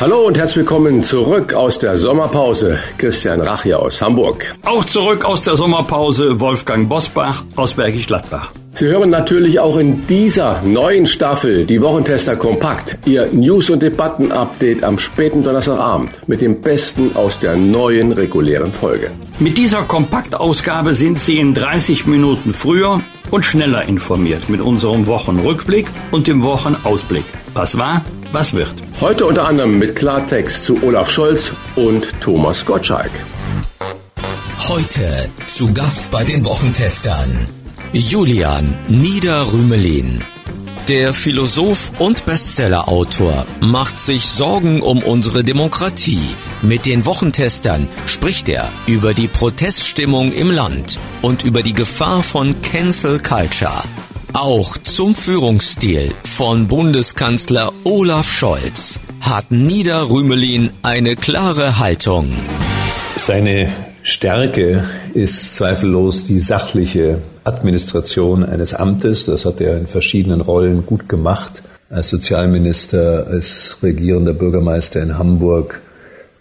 Hallo und herzlich willkommen zurück aus der Sommerpause. Christian Rach hier aus Hamburg. Auch zurück aus der Sommerpause Wolfgang Bosbach aus Bergisch Gladbach. Sie hören natürlich auch in dieser neuen Staffel die Wochentester Kompakt, Ihr News- und Debatten-Update am späten Donnerstagabend mit dem Besten aus der neuen regulären Folge. Mit dieser Kompaktausgabe sind Sie in 30 Minuten früher und schneller informiert mit unserem Wochenrückblick und dem Wochenausblick. Was war, was wird. Heute unter anderem mit Klartext zu Olaf Scholz und Thomas Gottschalk. Heute zu Gast bei den Wochentestern Julian Niederrümelin. Der Philosoph und Bestsellerautor macht sich Sorgen um unsere Demokratie. Mit den Wochentestern spricht er über die Proteststimmung im Land und über die Gefahr von Cancel Culture. Auch zum Führungsstil von Bundeskanzler Olaf Scholz hat Niederrümelin eine klare Haltung. Seine Stärke ist zweifellos die sachliche Administration eines Amtes. Das hat er in verschiedenen Rollen gut gemacht. Als Sozialminister, als regierender Bürgermeister in Hamburg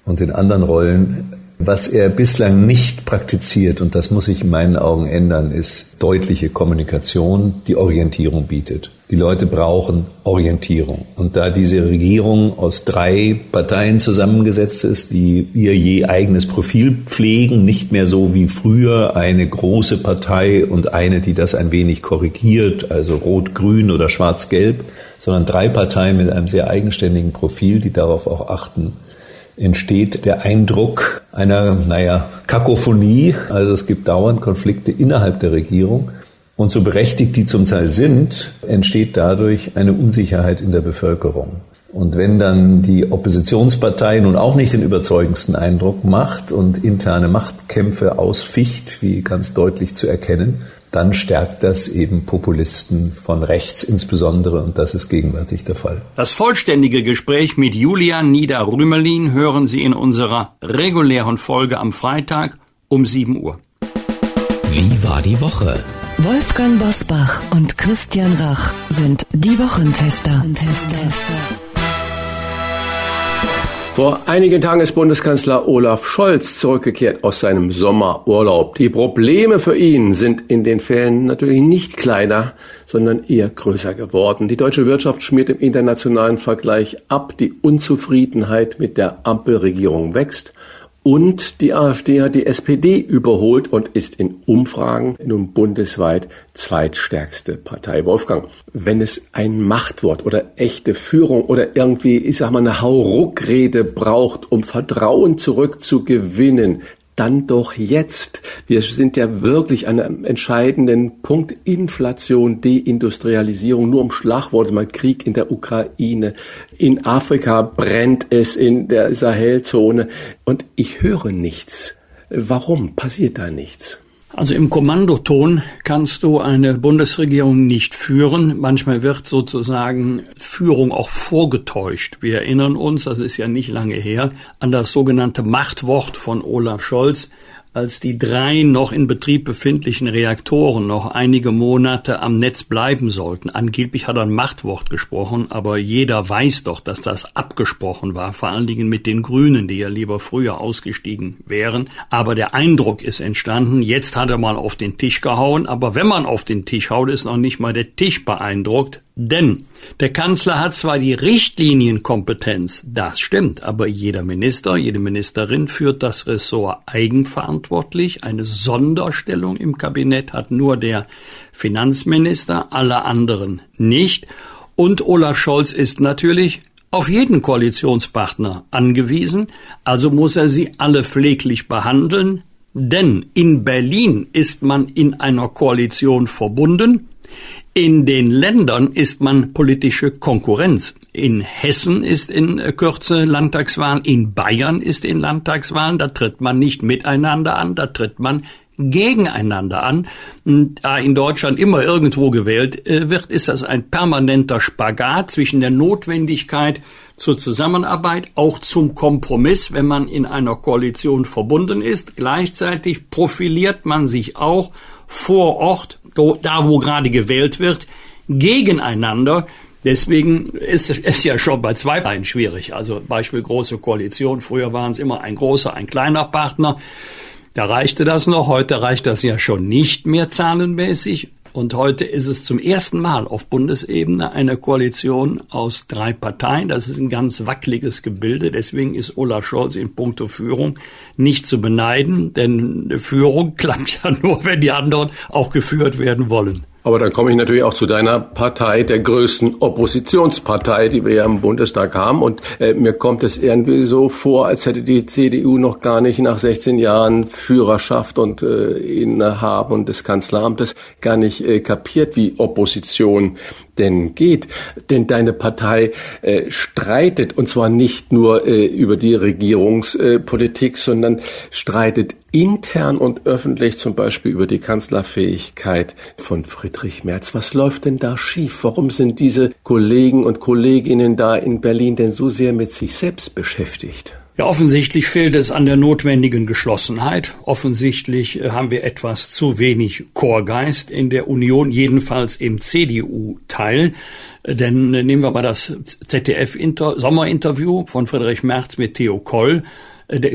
und in anderen Rollen. Was er bislang nicht praktiziert, und das muss sich in meinen Augen ändern, ist deutliche Kommunikation, die Orientierung bietet. Die Leute brauchen Orientierung. Und da diese Regierung aus drei Parteien zusammengesetzt ist, die ihr je eigenes Profil pflegen, nicht mehr so wie früher eine große Partei und eine, die das ein wenig korrigiert, also rot-grün oder schwarz-gelb, sondern drei Parteien mit einem sehr eigenständigen Profil, die darauf auch achten, entsteht der Eindruck einer, naja, Kakophonie. Also es gibt dauernd Konflikte innerhalb der Regierung. Und so berechtigt die zum Teil sind, entsteht dadurch eine Unsicherheit in der Bevölkerung. Und wenn dann die Oppositionspartei nun auch nicht den überzeugendsten Eindruck macht und interne Machtkämpfe ausficht, wie ganz deutlich zu erkennen, dann stärkt das eben Populisten von rechts insbesondere und das ist gegenwärtig der Fall. Das vollständige Gespräch mit Julian Nieder-Rümelin hören Sie in unserer regulären Folge am Freitag um 7 Uhr. Wie war die Woche? Wolfgang Bosbach und Christian Rach sind die Wochentester. Vor einigen Tagen ist Bundeskanzler Olaf Scholz zurückgekehrt aus seinem Sommerurlaub. Die Probleme für ihn sind in den Ferien natürlich nicht kleiner, sondern eher größer geworden. Die deutsche Wirtschaft schmiert im internationalen Vergleich ab. Die Unzufriedenheit mit der Ampelregierung wächst. Und die AfD hat die SPD überholt und ist in Umfragen nun bundesweit zweitstärkste Partei. Wolfgang, wenn es ein Machtwort oder echte Führung oder irgendwie, ich sag mal, eine Hauruckrede braucht, um Vertrauen zurückzugewinnen, dann doch jetzt. Wir sind ja wirklich an einem entscheidenden Punkt. Inflation, Deindustrialisierung, nur um Schlagworte, mal Krieg in der Ukraine. In Afrika brennt es in der Sahelzone. Und ich höre nichts. Warum passiert da nichts? Also im Kommandoton kannst du eine Bundesregierung nicht führen. Manchmal wird sozusagen Führung auch vorgetäuscht. Wir erinnern uns, das ist ja nicht lange her, an das sogenannte Machtwort von Olaf Scholz, als die drei noch in Betrieb befindlichen Reaktoren noch einige Monate am Netz bleiben sollten. Angeblich hat er ein Machtwort gesprochen, aber jeder weiß doch, dass das abgesprochen war, vor allen Dingen mit den Grünen, die ja lieber früher ausgestiegen wären. Aber der Eindruck ist entstanden, jetzt hat er mal auf den Tisch gehauen, aber wenn man auf den Tisch haut, ist noch nicht mal der Tisch beeindruckt, denn der Kanzler hat zwar die Richtlinienkompetenz, das stimmt, aber jeder Minister, jede Ministerin führt das Ressort eigenverantwortlich. Eine Sonderstellung im Kabinett hat nur der Finanzminister, alle anderen nicht. Und Olaf Scholz ist natürlich auf jeden Koalitionspartner angewiesen, also muss er sie alle pfleglich behandeln, denn in Berlin ist man in einer Koalition verbunden, in den Ländern ist man politische Konkurrenz. In Hessen ist in Kürze Landtagswahlen, in Bayern ist in Landtagswahlen, da tritt man nicht miteinander an, da tritt man gegeneinander an. Da in Deutschland immer irgendwo gewählt äh, wird, ist das ein permanenter Spagat zwischen der Notwendigkeit zur Zusammenarbeit, auch zum Kompromiss, wenn man in einer Koalition verbunden ist. Gleichzeitig profiliert man sich auch vor Ort, da wo gerade gewählt wird, gegeneinander. Deswegen ist es ja schon bei zwei Beinen schwierig. Also Beispiel große Koalition. Früher waren es immer ein großer, ein kleiner Partner. Da reichte das noch. Heute reicht das ja schon nicht mehr zahlenmäßig. Und heute ist es zum ersten Mal auf Bundesebene eine Koalition aus drei Parteien. Das ist ein ganz wackeliges Gebilde. Deswegen ist Olaf Scholz in puncto Führung nicht zu beneiden, denn Führung klappt ja nur, wenn die anderen auch geführt werden wollen. Aber dann komme ich natürlich auch zu deiner Partei, der größten Oppositionspartei, die wir ja im Bundestag haben. Und äh, mir kommt es irgendwie so vor, als hätte die CDU noch gar nicht nach 16 Jahren Führerschaft und äh, Innehaben des Kanzleramtes gar nicht äh, kapiert, wie Opposition denn geht. Denn deine Partei äh, streitet, und zwar nicht nur äh, über die Regierungspolitik, sondern streitet intern und öffentlich zum Beispiel über die Kanzlerfähigkeit von Friedrich Merz. Was läuft denn da schief? Warum sind diese Kollegen und Kolleginnen da in Berlin denn so sehr mit sich selbst beschäftigt? Ja, offensichtlich fehlt es an der notwendigen Geschlossenheit. Offensichtlich äh, haben wir etwas zu wenig Chorgeist in der Union, jedenfalls im CDU-Teil. Äh, denn äh, nehmen wir mal das ZDF-Sommerinterview von Friedrich Merz mit Theo Koll.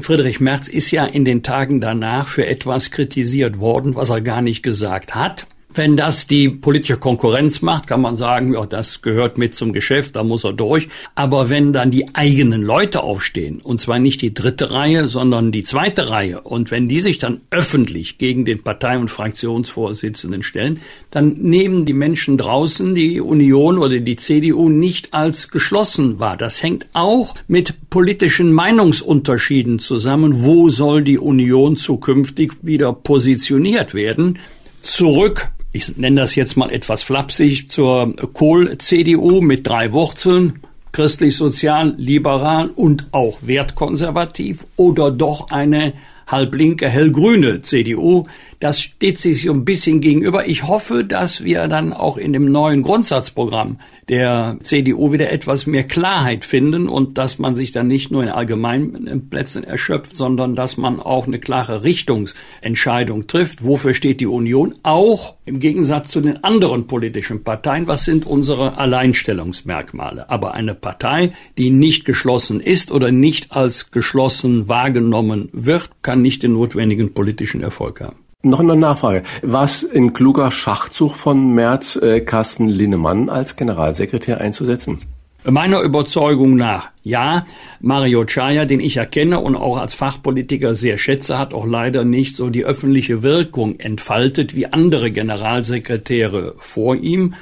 Friedrich Merz ist ja in den Tagen danach für etwas kritisiert worden, was er gar nicht gesagt hat. Wenn das die politische Konkurrenz macht, kann man sagen, ja, das gehört mit zum Geschäft, da muss er durch. Aber wenn dann die eigenen Leute aufstehen, und zwar nicht die dritte Reihe, sondern die zweite Reihe, und wenn die sich dann öffentlich gegen den Partei- und Fraktionsvorsitzenden stellen, dann nehmen die Menschen draußen die Union oder die CDU nicht als geschlossen wahr. Das hängt auch mit politischen Meinungsunterschieden zusammen. Wo soll die Union zukünftig wieder positioniert werden? zurück ich nenne das jetzt mal etwas flapsig, zur Kohl-CDU mit drei Wurzeln, christlich-sozial, liberal und auch wertkonservativ oder doch eine halblinke, hellgrüne CDU. Das steht sich so ein bisschen gegenüber. Ich hoffe, dass wir dann auch in dem neuen Grundsatzprogramm der CDU wieder etwas mehr Klarheit finden und dass man sich dann nicht nur in allgemeinen Plätzen erschöpft, sondern dass man auch eine klare Richtungsentscheidung trifft. Wofür steht die Union? Auch im Gegensatz zu den anderen politischen Parteien. Was sind unsere Alleinstellungsmerkmale? Aber eine Partei, die nicht geschlossen ist oder nicht als geschlossen wahrgenommen wird, kann nicht den notwendigen politischen Erfolg haben. Noch eine Nachfrage. War es ein kluger Schachzug von Merz, äh, Carsten Linnemann als Generalsekretär einzusetzen? Meiner Überzeugung nach, ja. Mario Chaya, den ich erkenne und auch als Fachpolitiker sehr schätze, hat auch leider nicht so die öffentliche Wirkung entfaltet wie andere Generalsekretäre vor ihm.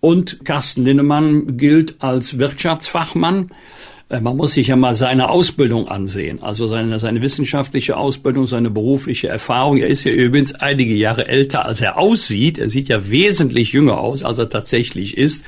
Und Carsten Linnemann gilt als Wirtschaftsfachmann. Äh, man muss sich ja mal seine Ausbildung ansehen, also seine, seine wissenschaftliche Ausbildung, seine berufliche Erfahrung. Er ist ja übrigens einige Jahre älter, als er aussieht. Er sieht ja wesentlich jünger aus, als er tatsächlich ist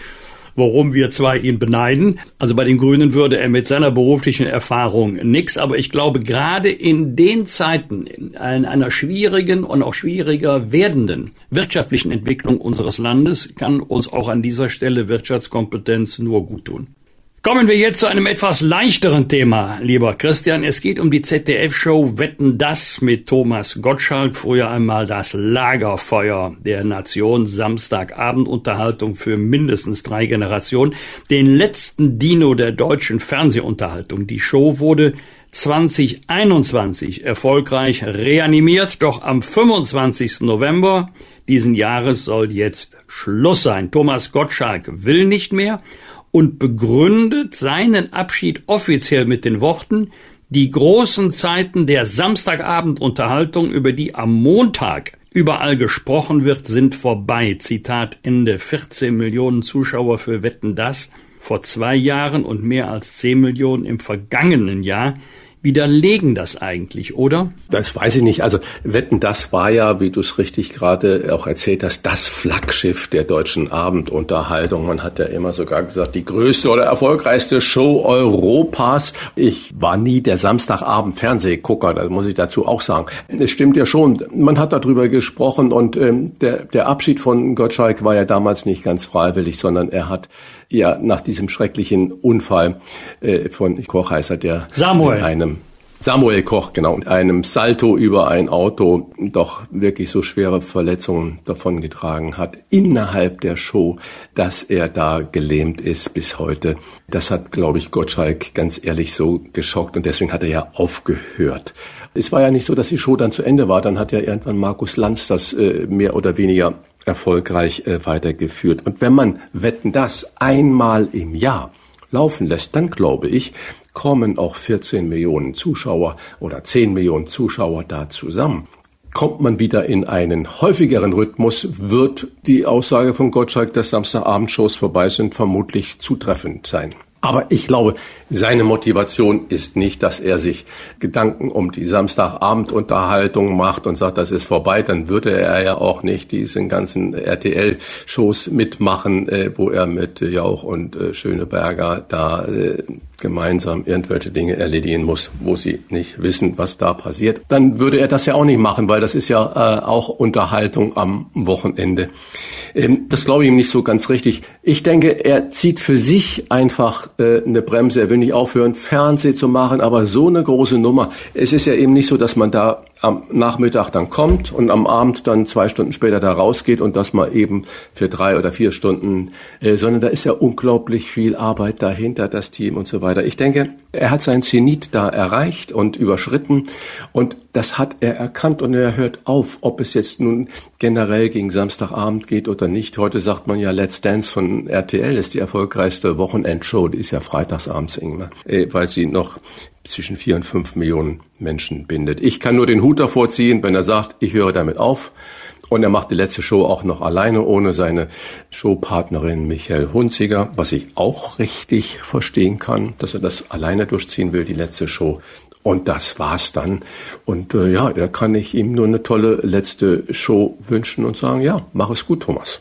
worum wir zwei ihn beneiden. Also bei den Grünen würde er mit seiner beruflichen Erfahrung nix, aber ich glaube, gerade in den Zeiten, in einer schwierigen und auch schwieriger werdenden wirtschaftlichen Entwicklung unseres Landes, kann uns auch an dieser Stelle Wirtschaftskompetenz nur gut tun. Kommen wir jetzt zu einem etwas leichteren Thema, lieber Christian. Es geht um die ZDF-Show Wetten das mit Thomas Gottschalk, früher einmal das Lagerfeuer der Nation, Samstagabendunterhaltung für mindestens drei Generationen, den letzten Dino der deutschen Fernsehunterhaltung. Die Show wurde 2021 erfolgreich reanimiert, doch am 25. November diesen Jahres soll jetzt Schluss sein. Thomas Gottschalk will nicht mehr und begründet seinen Abschied offiziell mit den Worten, die großen Zeiten der Samstagabendunterhaltung, über die am Montag überall gesprochen wird, sind vorbei. Zitat Ende. 14 Millionen Zuschauer für Wetten das vor zwei Jahren und mehr als 10 Millionen im vergangenen Jahr. Widerlegen das eigentlich, oder? Das weiß ich nicht. Also Wetten, das war ja, wie du es richtig gerade auch erzählt hast, das Flaggschiff der deutschen Abendunterhaltung. Man hat ja immer sogar gesagt, die größte oder erfolgreichste Show Europas. Ich war nie der Samstagabend Fernsehgucker, das muss ich dazu auch sagen. Es stimmt ja schon, man hat darüber gesprochen und ähm, der, der Abschied von Gottschalk war ja damals nicht ganz freiwillig, sondern er hat ja nach diesem schrecklichen Unfall äh, von Koch heißt er, der Samuel. in einem Samuel Koch, genau, mit einem Salto über ein Auto doch wirklich so schwere Verletzungen davongetragen hat innerhalb der Show, dass er da gelähmt ist bis heute. Das hat, glaube ich, Gottschalk ganz ehrlich so geschockt und deswegen hat er ja aufgehört. Es war ja nicht so, dass die Show dann zu Ende war. Dann hat ja irgendwann Markus Lanz das äh, mehr oder weniger erfolgreich äh, weitergeführt. Und wenn man Wetten das einmal im Jahr laufen lässt, dann glaube ich, kommen auch 14 Millionen Zuschauer oder 10 Millionen Zuschauer da zusammen. Kommt man wieder in einen häufigeren Rhythmus, wird die Aussage von Gottschalk, dass Samstagabendshows vorbei sind, vermutlich zutreffend sein. Aber ich glaube, seine Motivation ist nicht, dass er sich Gedanken um die Samstagabendunterhaltung macht und sagt, das ist vorbei. Dann würde er ja auch nicht diesen ganzen RTL-Shows mitmachen, äh, wo er mit Jauch und äh, Schöneberger da äh, gemeinsam irgendwelche Dinge erledigen muss, wo sie nicht wissen, was da passiert. Dann würde er das ja auch nicht machen, weil das ist ja äh, auch Unterhaltung am Wochenende. Ähm, das glaube ich ihm nicht so ganz richtig. Ich denke, er zieht für sich einfach äh, eine Bremse. Er will nicht aufhören, Fernseh zu machen, aber so eine große Nummer. Es ist ja eben nicht so, dass man da am Nachmittag dann kommt und am Abend dann zwei Stunden später da rausgeht und das mal eben für drei oder vier Stunden, äh, sondern da ist ja unglaublich viel Arbeit dahinter, das Team und so weiter. Ich denke, er hat sein Zenit da erreicht und überschritten und das hat er erkannt und er hört auf, ob es jetzt nun generell gegen Samstagabend geht oder nicht. Heute sagt man ja, Let's Dance von RTL ist die erfolgreichste Wochenendshow, die ist ja freitagsabends äh, weil sie noch zwischen vier und fünf Millionen Menschen bindet. Ich kann nur den Hut davor ziehen, wenn er sagt, ich höre damit auf. Und er macht die letzte Show auch noch alleine, ohne seine Showpartnerin Michael Hunziger, was ich auch richtig verstehen kann, dass er das alleine durchziehen will, die letzte Show. Und das war's dann. Und äh, ja, da kann ich ihm nur eine tolle letzte Show wünschen und sagen, ja, mach es gut, Thomas.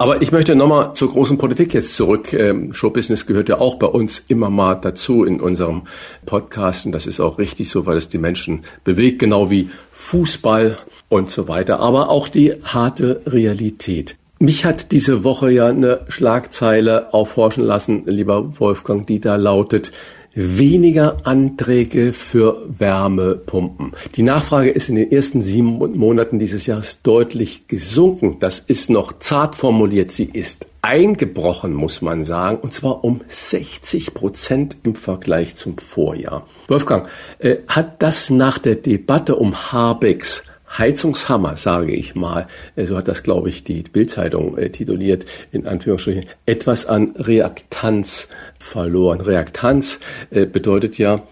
Aber ich möchte nochmal zur großen Politik jetzt zurück. Ähm, Showbusiness gehört ja auch bei uns immer mal dazu in unserem Podcast. Und das ist auch richtig so, weil es die Menschen bewegt, genau wie Fußball und so weiter. Aber auch die harte Realität. Mich hat diese Woche ja eine Schlagzeile aufhorchen lassen, lieber Wolfgang, die da lautet, weniger Anträge für Wärmepumpen. Die Nachfrage ist in den ersten sieben Monaten dieses Jahres deutlich gesunken. Das ist noch zart formuliert. Sie ist eingebrochen, muss man sagen, und zwar um 60 Prozent im Vergleich zum Vorjahr. Wolfgang, äh, hat das nach der Debatte um Habecks Heizungshammer, sage ich mal, äh, so hat das, glaube ich, die Bildzeitung äh, tituliert, in Anführungsstrichen, etwas an Reaktanz verloren. Reaktanz äh, bedeutet ja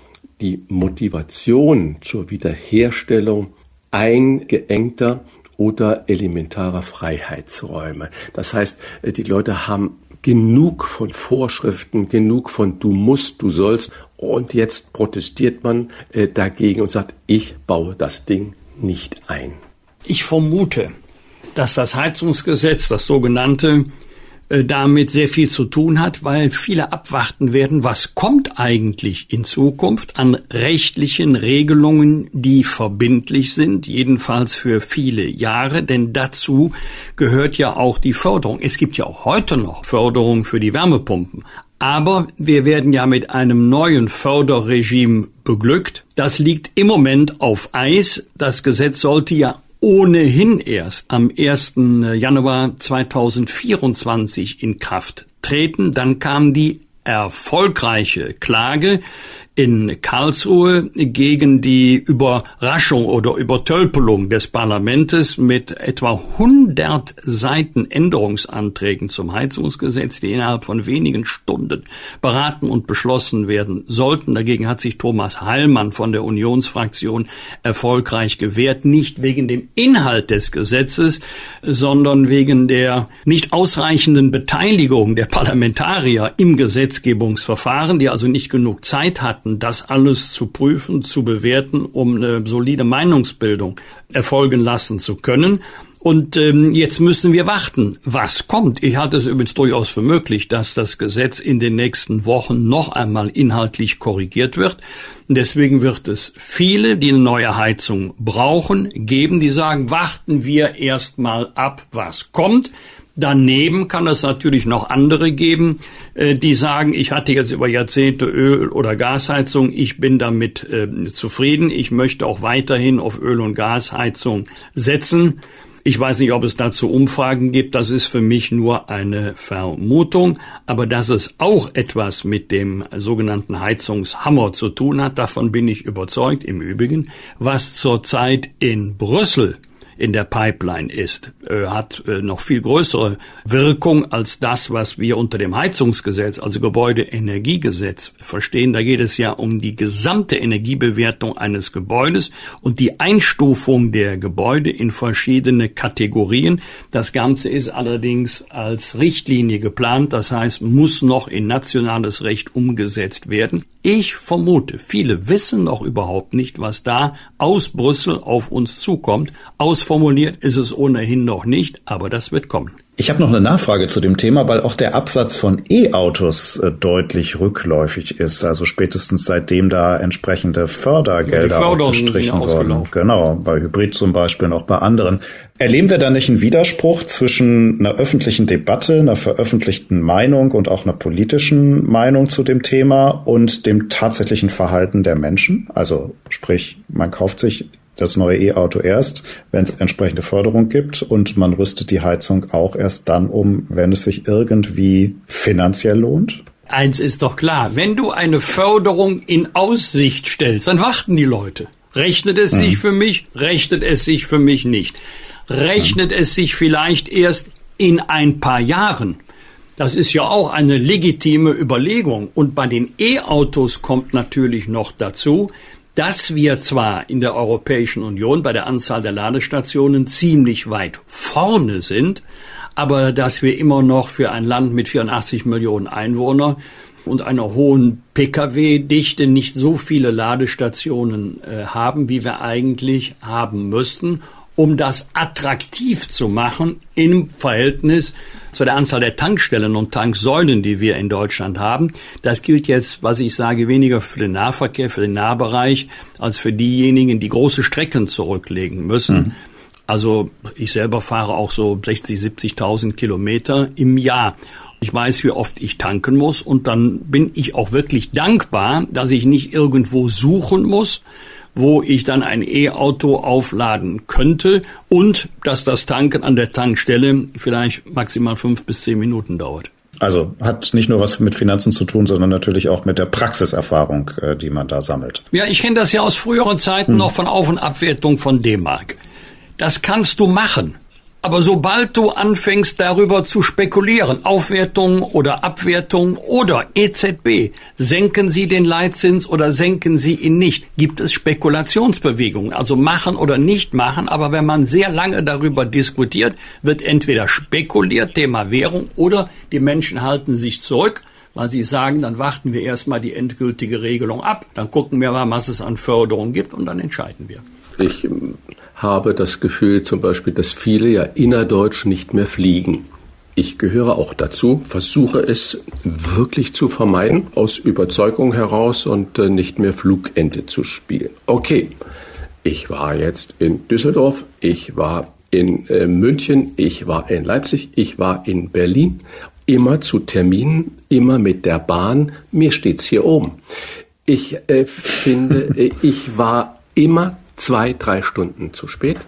die Motivation zur Wiederherstellung eingeengter oder elementarer Freiheitsräume. Das heißt, die Leute haben genug von Vorschriften, genug von du musst, du sollst und jetzt protestiert man dagegen und sagt, ich baue das Ding nicht ein. Ich vermute, dass das Heizungsgesetz, das sogenannte, äh, damit sehr viel zu tun hat, weil viele abwarten werden, was kommt eigentlich in Zukunft an rechtlichen Regelungen, die verbindlich sind, jedenfalls für viele Jahre, denn dazu gehört ja auch die Förderung. Es gibt ja auch heute noch Förderung für die Wärmepumpen, aber wir werden ja mit einem neuen Förderregime beglückt. Das liegt im Moment auf Eis. Das Gesetz sollte ja ohnehin erst am 1. Januar 2024 in Kraft treten. Dann kam die erfolgreiche Klage in Karlsruhe gegen die Überraschung oder Übertölpelung des Parlamentes mit etwa 100 Seiten Änderungsanträgen zum Heizungsgesetz, die innerhalb von wenigen Stunden beraten und beschlossen werden sollten. Dagegen hat sich Thomas Heilmann von der Unionsfraktion erfolgreich gewehrt, nicht wegen dem Inhalt des Gesetzes, sondern wegen der nicht ausreichenden Beteiligung der Parlamentarier im Gesetzgebungsverfahren, die also nicht genug Zeit hatten, warten, das alles zu prüfen, zu bewerten, um eine solide Meinungsbildung erfolgen lassen zu können. Und ähm, jetzt müssen wir warten, was kommt. Ich halte es übrigens durchaus für möglich, dass das Gesetz in den nächsten Wochen noch einmal inhaltlich korrigiert wird. Deswegen wird es viele, die eine neue Heizung brauchen, geben, die sagen, warten wir erst mal ab, was kommt. Daneben kann es natürlich noch andere geben, äh, die sagen, ich hatte jetzt über Jahrzehnte Öl- oder Gasheizung, ich bin damit äh, zufrieden, ich möchte auch weiterhin auf Öl- und Gasheizung setzen. Ich weiß nicht, ob es dazu Umfragen gibt, das ist für mich nur eine Vermutung, aber dass es auch etwas mit dem sogenannten Heizungshammer zu tun hat, davon bin ich überzeugt. Im Übrigen, was zurzeit in Brüssel in der Pipeline ist, äh, hat äh, noch viel größere Wirkung als das, was wir unter dem Heizungsgesetz, also Gebäudeenergiegesetz verstehen. Da geht es ja um die gesamte Energiebewertung eines Gebäudes und die Einstufung der Gebäude in verschiedene Kategorien. Das Ganze ist allerdings als Richtlinie geplant, das heißt, muss noch in nationales Recht umgesetzt werden. Ich vermute, viele wissen noch überhaupt nicht, was da aus Brüssel auf uns zukommt. Ausformuliert ist es ohnehin noch nicht, aber das wird kommen. Ich habe noch eine Nachfrage zu dem Thema, weil auch der Absatz von E-Autos äh, deutlich rückläufig ist. Also spätestens seitdem da entsprechende Fördergelder ja, gestrichen wurden. Genau, bei Hybrid zum Beispiel und auch bei anderen. Erleben wir da nicht einen Widerspruch zwischen einer öffentlichen Debatte, einer veröffentlichten Meinung und auch einer politischen Meinung zu dem Thema und dem tatsächlichen Verhalten der Menschen? Also sprich, man kauft sich das neue E-Auto erst, wenn es entsprechende Förderung gibt und man rüstet die Heizung auch erst dann um, wenn es sich irgendwie finanziell lohnt? Eins ist doch klar, wenn du eine Förderung in Aussicht stellst, dann warten die Leute. Rechnet es mhm. sich für mich, rechnet es sich für mich nicht. Rechnet mhm. es sich vielleicht erst in ein paar Jahren. Das ist ja auch eine legitime Überlegung. Und bei den E-Autos kommt natürlich noch dazu, dass wir zwar in der Europäischen Union bei der Anzahl der Ladestationen ziemlich weit vorne sind, aber dass wir immer noch für ein Land mit 84 Millionen Einwohnern und einer hohen Pkw-Dichte nicht so viele Ladestationen äh, haben, wie wir eigentlich haben müssten um das attraktiv zu machen im Verhältnis zu der Anzahl der Tankstellen und Tanksäulen, die wir in Deutschland haben. Das gilt jetzt, was ich sage, weniger für den Nahverkehr, für den Nahbereich, als für diejenigen, die große Strecken zurücklegen müssen. Mhm. Also ich selber fahre auch so 60, 70.000 Kilometer im Jahr. Ich weiß, wie oft ich tanken muss und dann bin ich auch wirklich dankbar, dass ich nicht irgendwo suchen muss, wo ich dann ein E-Auto aufladen könnte und dass das Tanken an der Tankstelle vielleicht maximal fünf bis zehn Minuten dauert. Also hat nicht nur was mit Finanzen zu tun, sondern natürlich auch mit der Praxiserfahrung, äh, die man da sammelt. Ja, ich kenne das ja aus früheren Zeiten hm. noch von Auf- und Abwertung von D-Mark. Das kannst du machen. Aber sobald du anfängst darüber zu spekulieren, Aufwertung oder Abwertung oder EZB, senken sie den Leitzins oder senken sie ihn nicht, gibt es Spekulationsbewegungen, also machen oder nicht machen. Aber wenn man sehr lange darüber diskutiert, wird entweder spekuliert, Thema Währung, oder die Menschen halten sich zurück weil sie sagen, dann warten wir erstmal die endgültige Regelung ab, dann gucken wir mal, was es an Förderung gibt und dann entscheiden wir. Ich habe das Gefühl zum Beispiel, dass viele ja innerdeutsch nicht mehr fliegen. Ich gehöre auch dazu, versuche es wirklich zu vermeiden, aus Überzeugung heraus und äh, nicht mehr Flugente zu spielen. Okay, ich war jetzt in Düsseldorf, ich war in äh, München, ich war in Leipzig, ich war in Berlin, immer zu Terminen, immer mit der Bahn, mir steht's hier oben. Ich äh, finde, äh, ich war immer zwei, drei Stunden zu spät.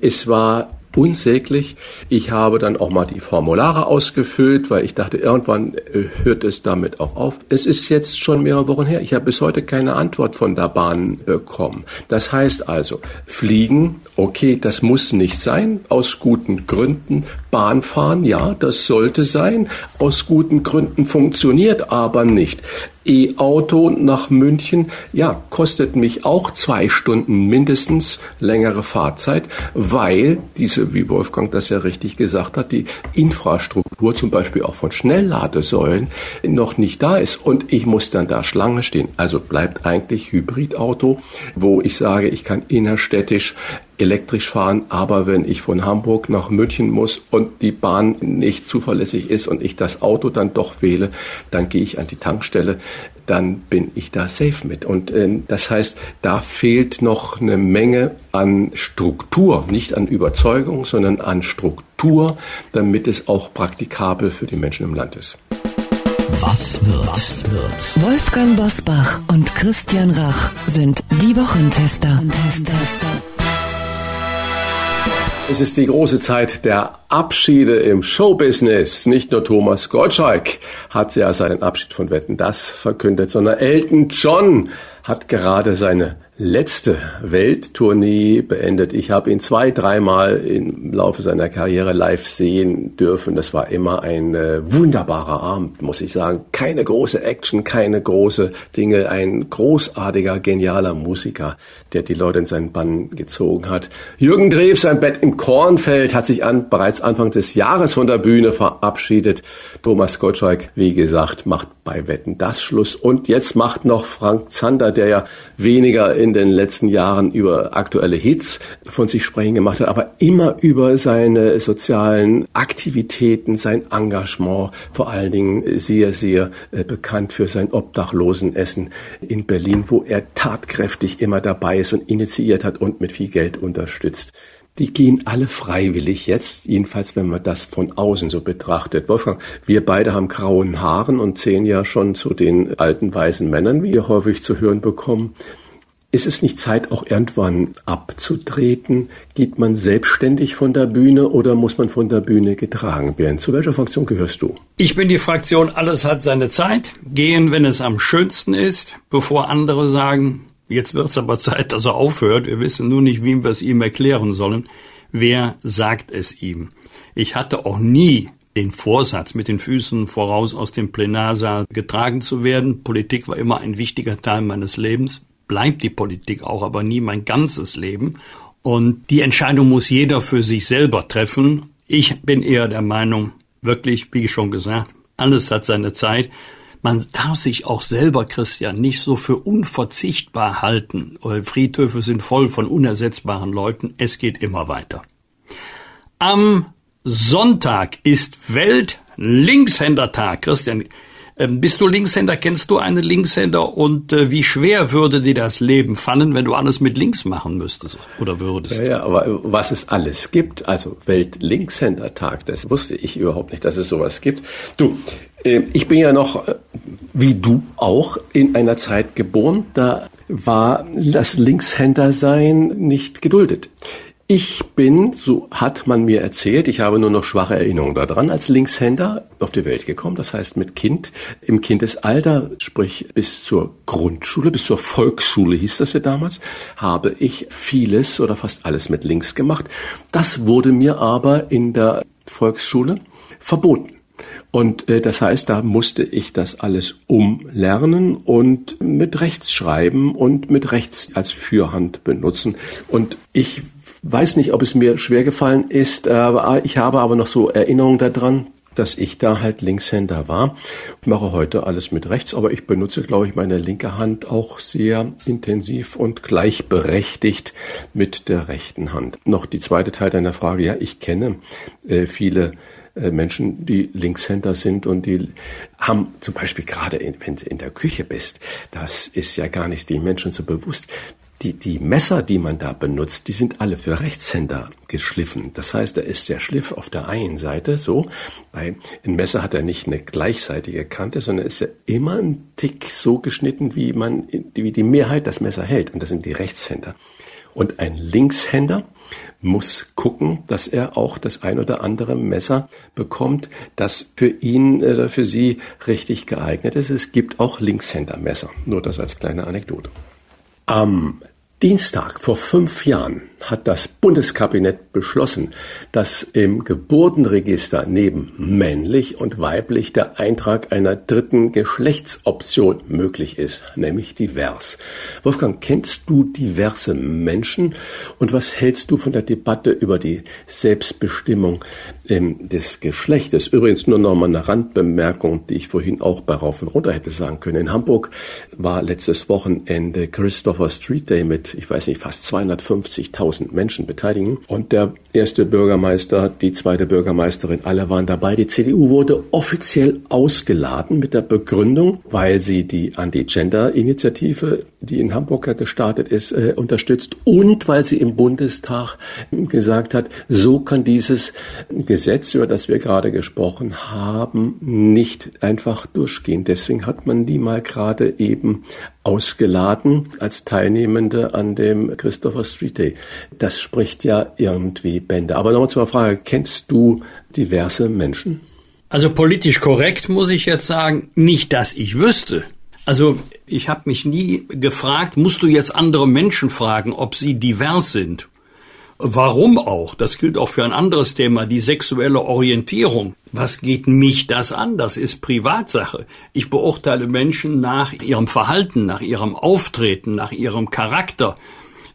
Es war unsäglich. Ich habe dann auch mal die Formulare ausgefüllt, weil ich dachte, irgendwann äh, hört es damit auch auf. Es ist jetzt schon mehrere Wochen her. Ich habe bis heute keine Antwort von der Bahn bekommen. Das heißt also, fliegen, okay, das muss nicht sein, aus guten Gründen. Bahn fahren, ja, das sollte sein. Aus guten Gründen funktioniert aber nicht. E-Auto nach München, ja, kostet mich auch zwei Stunden mindestens längere Fahrzeit, weil diese, wie Wolfgang das ja richtig gesagt hat, die Infrastruktur zum Beispiel auch von Schnellladesäulen noch nicht da ist und ich muss dann da Schlange stehen. Also bleibt eigentlich Hybridauto, wo ich sage, ich kann innerstädtisch elektrisch fahren, aber wenn ich von Hamburg nach München muss und die Bahn nicht zuverlässig ist und ich das Auto dann doch wähle, dann gehe ich an die Tankstelle, dann bin ich da safe mit. Und äh, das heißt, da fehlt noch eine Menge an Struktur, nicht an Überzeugung, sondern an Struktur, damit es auch praktikabel für die Menschen im Land ist. Was wird? Was wird? Wolfgang Bosbach und Christian Rach sind die Wochentester. Wochentester. Es ist die große Zeit der Abschiede im Showbusiness. Nicht nur Thomas Gottschalk hat ja seinen Abschied von Wetten das verkündet, sondern Elton John hat gerade seine letzte Welttournee beendet. Ich habe ihn zwei, dreimal im Laufe seiner Karriere live sehen dürfen. Das war immer ein äh, wunderbarer Abend, muss ich sagen. Keine große Action, keine große Dinge. Ein großartiger, genialer Musiker, der die Leute in seinen Bann gezogen hat. Jürgen Drew, sein Bett im Kornfeld, hat sich an, bereits Anfang des Jahres von der Bühne verabschiedet. Thomas Gottschalk, wie gesagt, macht bei Wetten das Schluss. Und jetzt macht noch Frank Zander, der ja weniger in den letzten Jahren über aktuelle Hits von sich sprechen gemacht hat, aber immer über seine sozialen Aktivitäten, sein Engagement, vor allen Dingen sehr, sehr äh, bekannt für sein Obdachlosenessen in Berlin, wo er tatkräftig immer dabei ist und initiiert hat und mit viel Geld unterstützt. Die gehen alle freiwillig jetzt, jedenfalls wenn man das von außen so betrachtet. Wolfgang, wir beide haben grauen Haaren und zählen ja schon zu den alten weißen Männern, wie wir häufig zu hören bekommen. Ist es nicht Zeit, auch irgendwann abzutreten? Geht man selbstständig von der Bühne oder muss man von der Bühne getragen werden? Zu welcher Fraktion gehörst du? Ich bin die Fraktion, alles hat seine Zeit. Gehen, wenn es am schönsten ist, bevor andere sagen, Jetzt wird's aber Zeit, dass er aufhört. Wir wissen nur nicht, wie wir es ihm erklären sollen. Wer sagt es ihm? Ich hatte auch nie den Vorsatz, mit den Füßen voraus aus dem Plenarsaal getragen zu werden. Politik war immer ein wichtiger Teil meines Lebens, bleibt die Politik auch, aber nie mein ganzes Leben. Und die Entscheidung muss jeder für sich selber treffen. Ich bin eher der Meinung, wirklich, wie schon gesagt, alles hat seine Zeit. Man darf sich auch selber, Christian, nicht so für unverzichtbar halten. Friedhöfe sind voll von unersetzbaren Leuten. Es geht immer weiter. Am Sonntag ist Welt-Linkshändertag. Christian, ähm, bist du Linkshänder? Kennst du einen Linkshänder? Und äh, wie schwer würde dir das Leben fallen, wenn du alles mit links machen müsstest oder würdest? Ja, ja, aber was es alles gibt, also Welt-Linkshändertag, das wusste ich überhaupt nicht, dass es sowas gibt. Du, äh, ich bin ja noch, äh, wie du auch, in einer Zeit geboren, da war das Linkshändersein nicht geduldet. Ich bin, so hat man mir erzählt, ich habe nur noch schwache Erinnerungen daran, als Linkshänder auf die Welt gekommen. Das heißt mit Kind im Kindesalter, sprich bis zur Grundschule, bis zur Volksschule hieß das ja damals, habe ich vieles oder fast alles mit links gemacht. Das wurde mir aber in der Volksschule verboten. Und äh, das heißt, da musste ich das alles umlernen und mit rechts schreiben und mit rechts als Fürhand benutzen. Und ich weiß nicht, ob es mir schwer gefallen ist, aber ich habe aber noch so Erinnerungen daran, dass ich da halt Linkshänder war. Ich mache heute alles mit rechts, aber ich benutze, glaube ich, meine linke Hand auch sehr intensiv und gleichberechtigt mit der rechten Hand. Noch die zweite Teil deiner Frage. Ja, ich kenne äh, viele äh, Menschen, die Linkshänder sind und die haben zum Beispiel gerade, in, wenn du in der Küche bist, das ist ja gar nicht den Menschen so bewusst die, die Messer, die man da benutzt, die sind alle für Rechtshänder geschliffen. Das heißt, da ist der Schliff auf der einen Seite so. Bei ein Messer hat er nicht eine gleichseitige Kante, sondern ist ja immer ein Tick so geschnitten, wie man, wie die Mehrheit das Messer hält. Und das sind die Rechtshänder. Und ein Linkshänder muss gucken, dass er auch das ein oder andere Messer bekommt, das für ihn oder für sie richtig geeignet ist. Es gibt auch Linkshändermesser. Nur das als kleine Anekdote. Am Dienstag vor fünf Jahren hat das Bundeskabinett beschlossen, dass im Geburtenregister neben männlich und weiblich der Eintrag einer dritten Geschlechtsoption möglich ist, nämlich divers. Wolfgang, kennst du diverse Menschen und was hältst du von der Debatte über die Selbstbestimmung ähm, des Geschlechtes? Übrigens nur noch mal eine Randbemerkung, die ich vorhin auch bei Rauf und Runter hätte sagen können. In Hamburg war letztes Wochenende Christopher Street Day mit, ich weiß nicht, fast 250.000 Menschen beteiligen. Und der erste Bürgermeister, die zweite Bürgermeisterin, alle waren dabei. Die CDU wurde offiziell ausgeladen mit der Begründung, weil sie die Anti-Gender-Initiative, die in Hamburg ja gestartet ist, äh, unterstützt und weil sie im Bundestag gesagt hat, so kann dieses Gesetz, über das wir gerade gesprochen haben, nicht einfach durchgehen. Deswegen hat man die mal gerade eben ausgeladen als Teilnehmende an dem Christopher Street Day. Das spricht ja irgendwie Bände. Aber nochmal zur Frage, kennst du diverse Menschen? Also politisch korrekt muss ich jetzt sagen, nicht, dass ich wüsste. Also ich habe mich nie gefragt, musst du jetzt andere Menschen fragen, ob sie divers sind? Warum auch? Das gilt auch für ein anderes Thema, die sexuelle Orientierung. Was geht mich das an? Das ist Privatsache. Ich beurteile Menschen nach ihrem Verhalten, nach ihrem Auftreten, nach ihrem Charakter,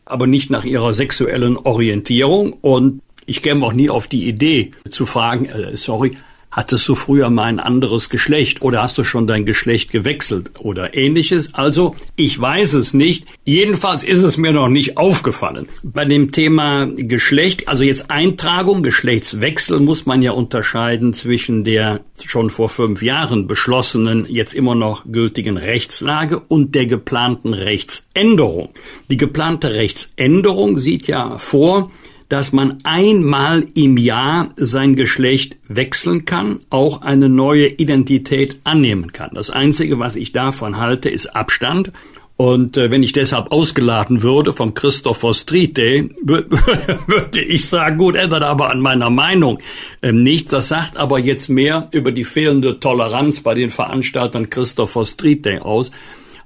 aber nicht nach ihrer sexuellen Orientierung. Und ich käme auch nie auf die Idee zu fragen, äh, sorry, Hattest du früher mal ein anderes Geschlecht oder hast du schon dein Geschlecht gewechselt oder ähnliches? Also, ich weiß es nicht. Jedenfalls ist es mir noch nicht aufgefallen. Bei dem Thema Geschlecht, also jetzt Eintragung, Geschlechtswechsel muss man ja unterscheiden zwischen der schon vor fünf Jahren beschlossenen, jetzt immer noch gültigen Rechtslage und der geplanten Rechtsänderung. Die geplante Rechtsänderung sieht ja vor, dass man einmal im Jahr sein Geschlecht wechseln kann, auch eine neue Identität annehmen kann. Das Einzige, was ich davon halte, ist Abstand. Und äh, wenn ich deshalb ausgeladen würde vom Christopher Street Day, würde ich sagen, gut, ändert aber an meiner Meinung ähm, nichts. Das sagt aber jetzt mehr über die fehlende Toleranz bei den Veranstaltern Christopher Street Day aus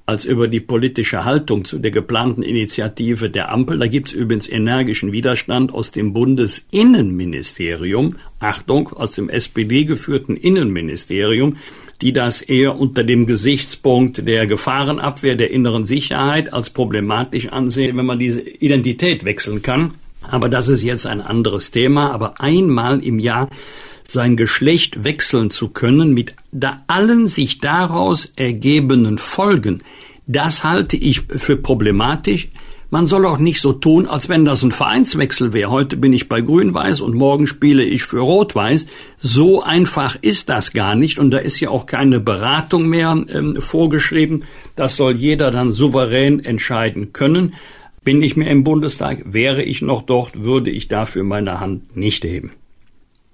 als über die politische Haltung zu der geplanten Initiative der Ampel. Da gibt's übrigens energischen Widerstand aus dem Bundesinnenministerium, Achtung, aus dem SPD geführten Innenministerium, die das eher unter dem Gesichtspunkt der Gefahrenabwehr, der inneren Sicherheit als problematisch ansehen, wenn man diese Identität wechseln kann. Aber das ist jetzt ein anderes Thema. Aber einmal im Jahr sein Geschlecht wechseln zu können mit allen sich daraus ergebenden Folgen, das halte ich für problematisch. Man soll auch nicht so tun, als wenn das ein Vereinswechsel wäre. Heute bin ich bei Grün-Weiß und morgen spiele ich für Rot-Weiß. So einfach ist das gar nicht und da ist ja auch keine Beratung mehr ähm, vorgeschrieben. Das soll jeder dann souverän entscheiden können. Bin ich mehr im Bundestag, wäre ich noch dort, würde ich dafür meine Hand nicht heben.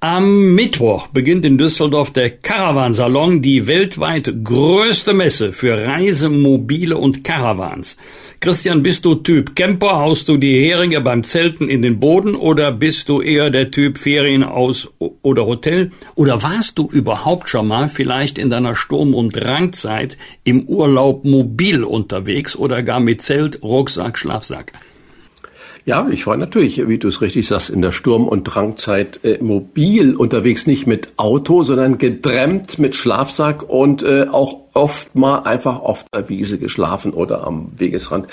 Am Mittwoch beginnt in Düsseldorf der Caravansalon, die weltweit größte Messe für Reisemobile und Caravans. Christian, bist du Typ Camper? Haust du die Heringe beim Zelten in den Boden oder bist du eher der Typ Ferienhaus oder Hotel? Oder warst du überhaupt schon mal vielleicht in deiner Sturm- und Drangzeit im Urlaub mobil unterwegs oder gar mit Zelt, Rucksack, Schlafsack? Ja, ich war natürlich, wie du es richtig sagst, in der Sturm- und Drangzeit äh, mobil unterwegs, nicht mit Auto, sondern gedrängt mit Schlafsack und äh, auch oft mal einfach auf der Wiese geschlafen oder am Wegesrand.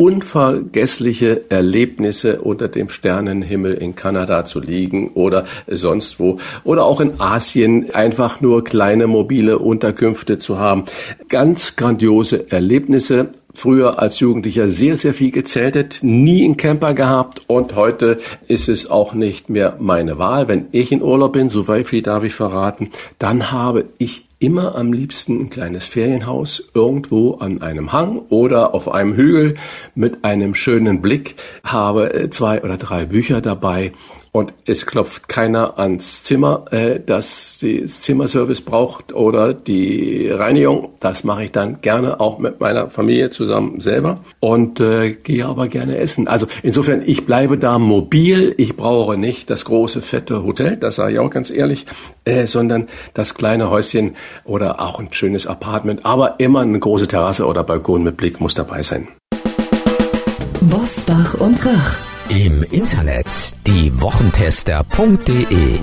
Unvergessliche Erlebnisse unter dem Sternenhimmel in Kanada zu liegen oder sonst wo oder auch in Asien einfach nur kleine mobile Unterkünfte zu haben. Ganz grandiose Erlebnisse früher als Jugendlicher sehr, sehr viel gezeltet, nie einen Camper gehabt und heute ist es auch nicht mehr meine Wahl. Wenn ich in Urlaub bin, so weit viel darf ich verraten, dann habe ich immer am liebsten ein kleines Ferienhaus irgendwo an einem Hang oder auf einem Hügel mit einem schönen Blick, habe äh, zwei oder drei Bücher dabei und es klopft keiner ans Zimmer, äh, das die Zimmerservice braucht oder die Reinigung. Das mache ich dann gerne auch mit meiner Familie zusammen selber und äh, gehe aber gerne essen. Also insofern, ich bleibe da mobil. Ich brauche nicht das große, fette Hotel, das sage ich auch ganz ehrlich, äh, sondern das kleine Häuschen oder auch ein schönes Apartment. Aber immer eine große Terrasse oder Balkon mit Blick muss dabei sein. Bosbach und Rach Im Internet diewochentester.de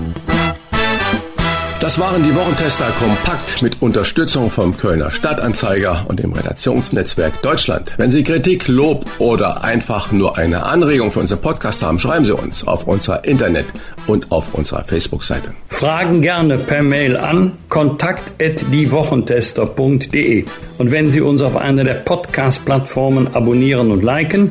das waren die Wochentester kompakt mit Unterstützung vom Kölner Stadtanzeiger und dem Redaktionsnetzwerk Deutschland. Wenn Sie Kritik, Lob oder einfach nur eine Anregung für unseren Podcast haben, schreiben Sie uns auf unserer Internet- und auf unserer Facebook-Seite. Fragen gerne per Mail an kontakt@diewochentester.de. Und wenn Sie uns auf einer der Podcast-Plattformen abonnieren und liken,